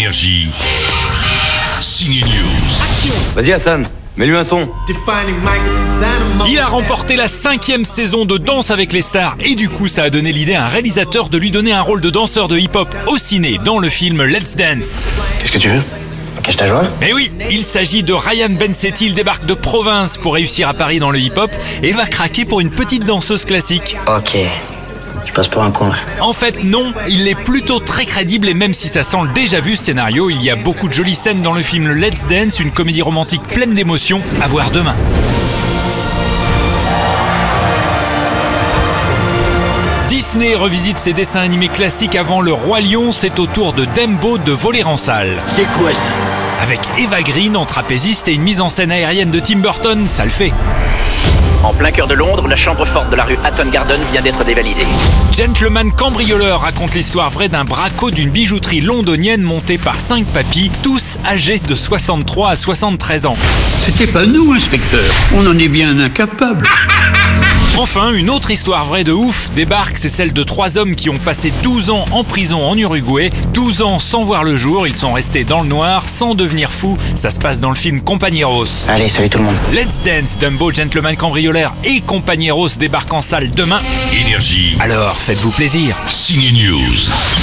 Énergie. Signe News. Vas-y Hassan, mets-lui un son. Il a remporté la cinquième saison de Danse avec les stars et du coup ça a donné l'idée à un réalisateur de lui donner un rôle de danseur de hip-hop au ciné dans le film Let's Dance. Qu'est-ce que tu veux? Cache ta joie Mais oui, il s'agit de Ryan Bensetti, il débarque de province pour réussir à Paris dans le hip-hop et va craquer pour une petite danseuse classique. Ok. Tu passes pour un con là. En fait, non, il est plutôt très crédible et même si ça sent le déjà vu ce scénario, il y a beaucoup de jolies scènes dans le film Let's Dance, une comédie romantique pleine d'émotions, à voir demain. Disney revisite ses dessins animés classiques avant Le Roi Lion, c'est au tour de Dembo de voler en salle. C'est quoi ça? Avec Eva Green en trapéziste et une mise en scène aérienne de Tim Burton, ça le fait. En plein cœur de Londres, la chambre forte de la rue Hatton Garden vient d'être dévalisée. Gentleman cambrioleur raconte l'histoire vraie d'un braco d'une bijouterie londonienne montée par cinq papis, tous âgés de 63 à 73 ans. C'était pas nous, inspecteur. On en est bien incapable. Enfin, une autre histoire vraie de ouf débarque, c'est celle de trois hommes qui ont passé 12 ans en prison en Uruguay, 12 ans sans voir le jour, ils sont restés dans le noir, sans devenir fous, ça se passe dans le film Compañeros. Allez, salut tout le monde. Let's Dance, Dumbo, Gentleman cambrioleur et Compañeros débarquent en salle demain. Énergie. Alors, faites-vous plaisir. Signe News.